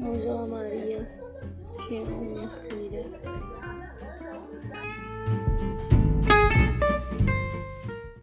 Angela Maria, que é minha filha.